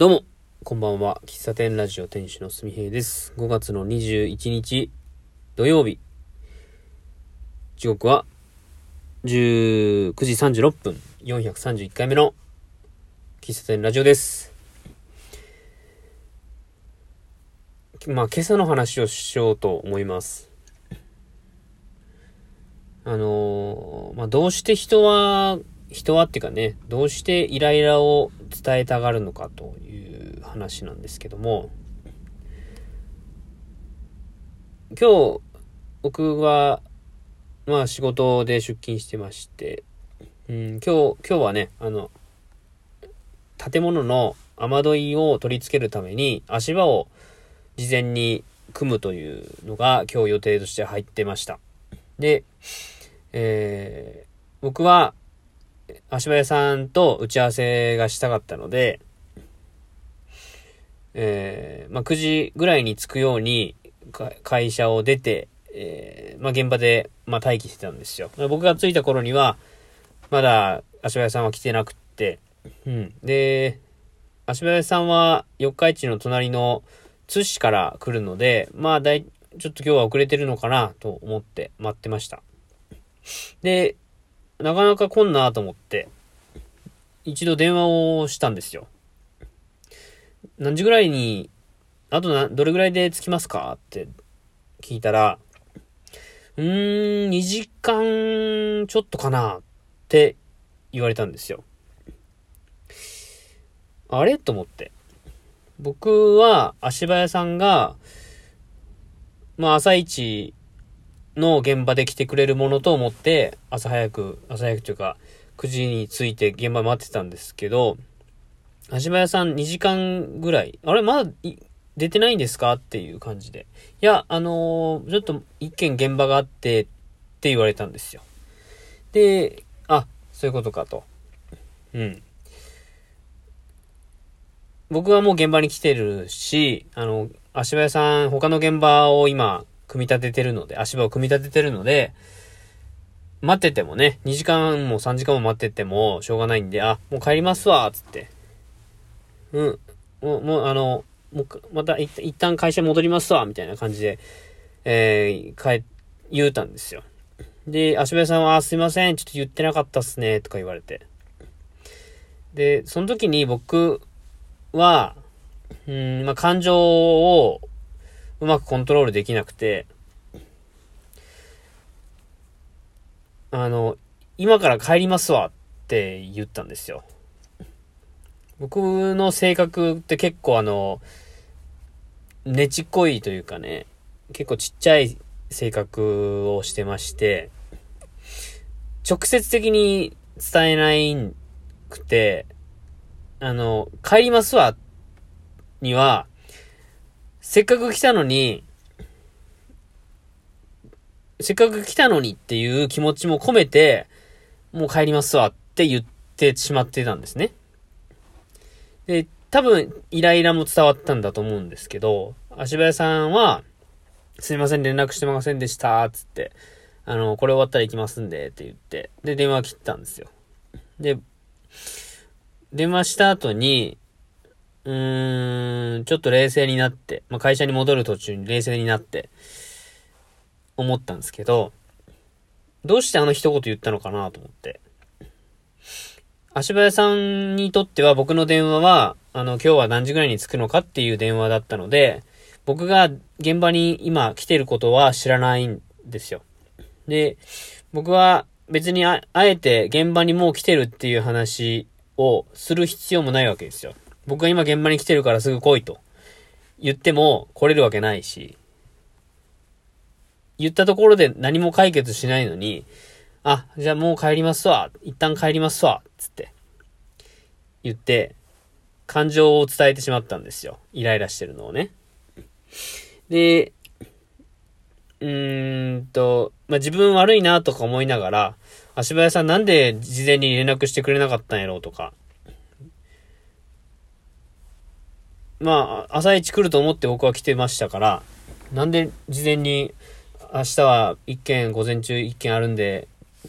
どうも、こんばんは。喫茶店ラジオ店主のすみへいです。5月の21日土曜日。時刻は19時36分、431回目の喫茶店ラジオです。まあ、今朝の話をしようと思います。あのーまあ、どうして人は、人はっていうかね、どうしてイライラを伝えたがるのかという話なんですけども、今日、僕は、まあ仕事で出勤してまして、うん、今日、今日はね、あの、建物の雨どいを取り付けるために足場を事前に組むというのが今日予定として入ってました。で、えー僕は足場屋さんと打ち合わせがしたかったので、えーまあ、9時ぐらいに着くように会社を出て、えーまあ、現場で、ま、待機してたんですよ。僕が着いた頃には、まだ足場屋さんは来てなくって、うん。で、足場屋さんは四日市の隣の津市から来るので、まあ、だい、ちょっと今日は遅れてるのかなと思って待ってました。で、なかなか来んなと思って、一度電話をしたんですよ。何時ぐらいに、あとな、どれぐらいで着きますかって聞いたら、うーん、2時間ちょっとかなって言われたんですよ。あれ？と思って。僕は足場屋さんが、まあ朝一の現場で来てくれるものと思って、朝早く、朝早くというか、9時に着いて現場待ってたんですけど、足場屋さん2時間ぐらい、あれまだ出てないんですか？っていう感じで。いや、あのーちょっと一件現場があって、って言われたんですよ。で、あ、そういうことかと。うん。僕はもう現場に来てるし、あの、足場屋さん、他の現場を今、組み立ててるので、足場を組み立ててるので、待っててもね、2時間も3時間も待っててもしょうがないんで、あ、もう帰りますわ、つって。うん。もう、もう、あの、もう、また一旦会社戻りますわ、みたいな感じで、えー、帰、言うたんですよ。で、足場屋さんは、すいません、ちょっと言ってなかったっすね、とか言われて。で、その時に僕は、うん、まあ、感情をうまくコントロールできなくて、あの、今から帰りますわって言ったんですよ。僕の性格って結構あの、ねちっこいというかね、結構ちっちゃい性格をしてまして、直接的に伝えないくて、あの、帰りますわには、せっかく来たのに、せっかく来たのにっていう気持ちも込めて、もう帰りますわって言ってしまってたんですね。で、多分、イライラも伝わったんだと思うんですけど、足早さんは、すいません、連絡してませんでした、つって、あの、これ終わったら行きますんで、って言って、で、電話切ったんですよ。で、電話した後に、うん、ちょっと冷静になって、まあ、会社に戻る途中に冷静になって、思ったんですけど、どうしてあの一言言ったのかなと思って。足早さんにとっては僕の電話は、あの、今日は何時ぐらいに着くのかっていう電話だったので、僕が現場に今来てることは知らないんですよ。で、僕は別にああえて現場にもう来てるっていう話をする必要もないわけですよ。僕が今現場に来てるからすぐ来いと言っても来れるわけないし、言ったところで何も解決しないのに、あ、じゃあもう帰りますわ。一旦帰りますわ。つって。言って、感情を伝えてしまったんですよ。イライラしてるのをね。で、うーんと、まあ、自分悪いなとか思いながら、足早さんなんで事前に連絡してくれなかったんやろうとか。まあ、朝一来ると思って僕は来てましたから、なんで事前に明日は一件午前中一件あるんで、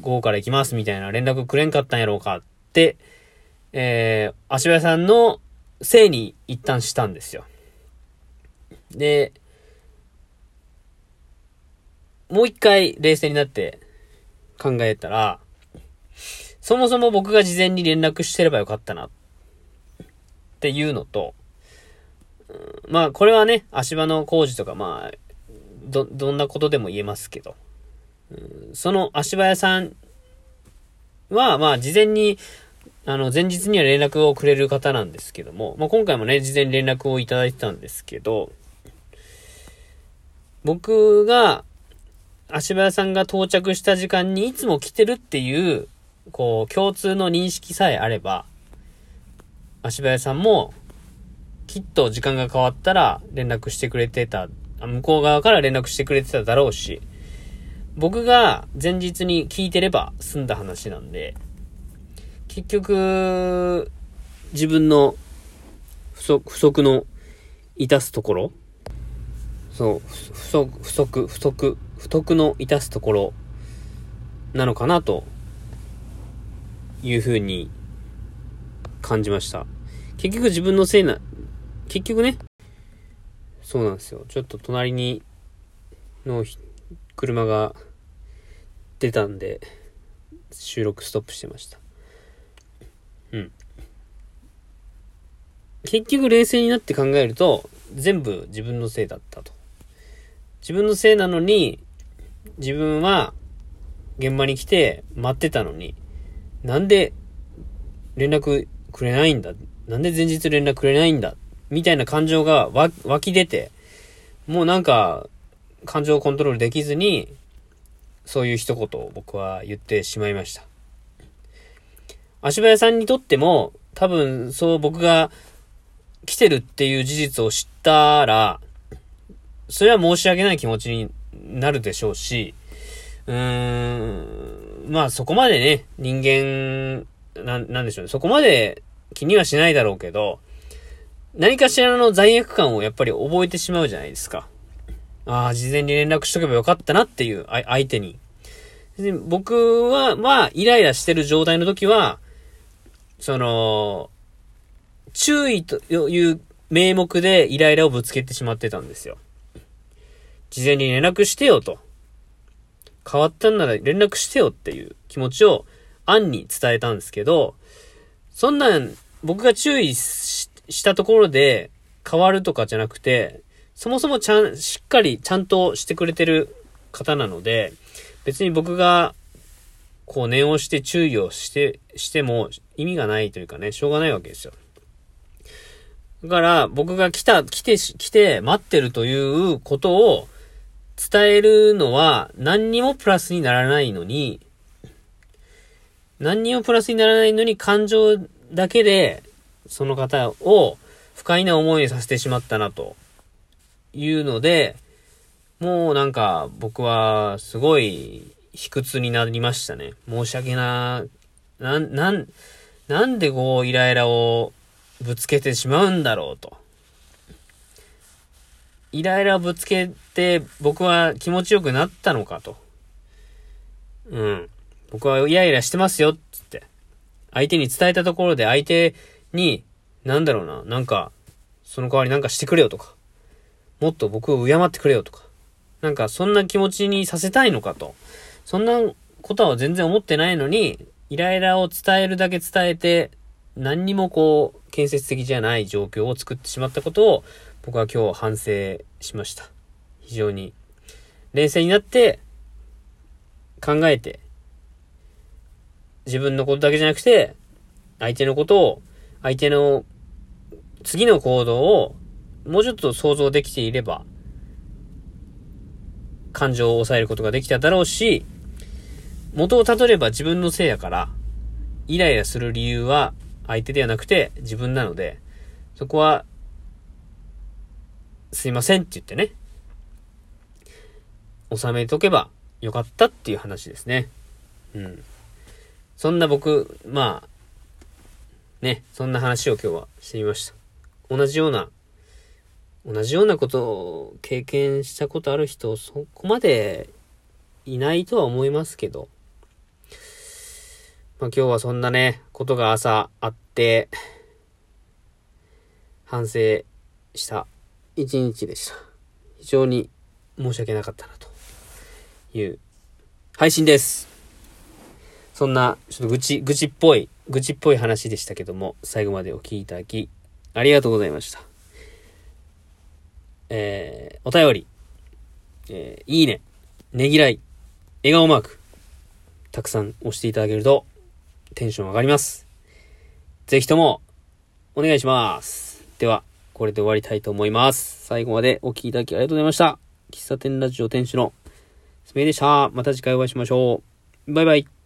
午後から行きますみたいな連絡くれんかったんやろうかって、えー、足早さんのせいに一旦したんですよ。で、もう一回冷静になって考えたら、そもそも僕が事前に連絡してればよかったなっていうのと、まあこれはね、足場の工事とかまあ、ど、どんなことでも言えますけど、その足場屋さんは、まあ事前に、あの、前日には連絡をくれる方なんですけども、まあ今回もね、事前に連絡をいただいてたんですけど、僕が、足場屋さんが到着した時間にいつも来てるっていう、こう、共通の認識さえあれば、足場屋さんも、きっと時間が変わったら連絡してくれてた、向こう側から連絡してくれてただろうし、僕が前日に聞いてれば済んだ話なんで、結局、自分の不足、不足のいたすところ。そう、不足、不足、不足、不徳のいたすところ。なのかなというふうに感じました。結局自分のせいな、結局ね、そうなんですよ。ちょっと隣にの車が出たんで、収録ストップしてました。うん。結局冷静になって考えると、全部自分のせいだったと。自分のせいなのに、自分は現場に来て待ってたのに、なんで連絡くれないんだなんで前日連絡くれないんだみたいな感情が湧き出て、もうなんか、感情をコントロールできずに、そういう一言を僕は言ってしまいました。足早さんにとっても、多分そう僕が来てるっていう事実を知ったら、それは申し訳ない気持ちになるでしょうし、うーん、まあそこまでね、人間、な、なんでしょうね。そこまで気にはしないだろうけど、何かしらの罪悪感をやっぱり覚えてしまうじゃないですか。ああ、事前に連絡しとけばよかったなっていう、相手に。で僕は、まあ、イライラしてる状態の時は、その、注意という名目でイライラをぶつけてしまってたんですよ。事前に連絡してよと。変わったんなら連絡してよっていう気持ちを案に伝えたんですけど、そんなん僕が注意ししたところで変わるとかじゃなくて、そもそもちゃん、しっかりちゃんとしてくれてる方なので、別に僕がこう念をして注意をして、しても意味がないというかね、しょうがないわけですよ。だから僕が来た、来て、来て待ってるということを伝えるのは何にもプラスにならないのに、何にもプラスにならないのに感情だけでその方を不快な思いにさせてしまったなというので、もうなんか僕はすごい卑屈になりましたね。申し訳な、な、なん、なんでこうイライラをぶつけてしまうんだろうと。イライラをぶつけて僕は気持ちよくなったのかと。うん。僕はイライラしてますよっ、つって。相手に伝えたところで相手に、なんだろうな、なんか、その代わりなんかしてくれよとか。もっと僕を敬ってくれよとか。なんかそんな気持ちにさせたいのかと。そんなことは全然思ってないのに、イライラを伝えるだけ伝えて、何にもこう、建設的じゃない状況を作ってしまったことを、僕は今日反省しました。非常に。冷静になって、考えて、自分のことだけじゃなくて、相手のことを、相手の次の行動をもうちょっと想像できていれば、感情を抑えることができただろうし、元をたどれば自分のせいやから、イライラする理由は相手ではなくて自分なので、そこはすいませんって言ってね、収めとけばよかったっていう話ですね。うん。そんな僕、まあ、ね、そんな話を今日はしてみました。同じような、同じようなことを経験したことある人、そこまでいないとは思いますけど、まあ今日はそんなね、ことが朝あって、反省した一日でした。非常に申し訳なかったなという配信です。そんな、ちょっと愚痴、愚痴っぽい、愚痴っぽい話でしたけども、最後までお聞きいただき、ありがとうございました。えー、お便り、えー、いいね、ねぎらい、笑顔マーク、たくさん押していただけると、テンション上がります。ぜひとも、お願いします。では、これで終わりたいと思います。最後までお聞きいただきありがとうございました。喫茶店ラジオ店主のすめでした。また次回お会いしましょう。バイバイ。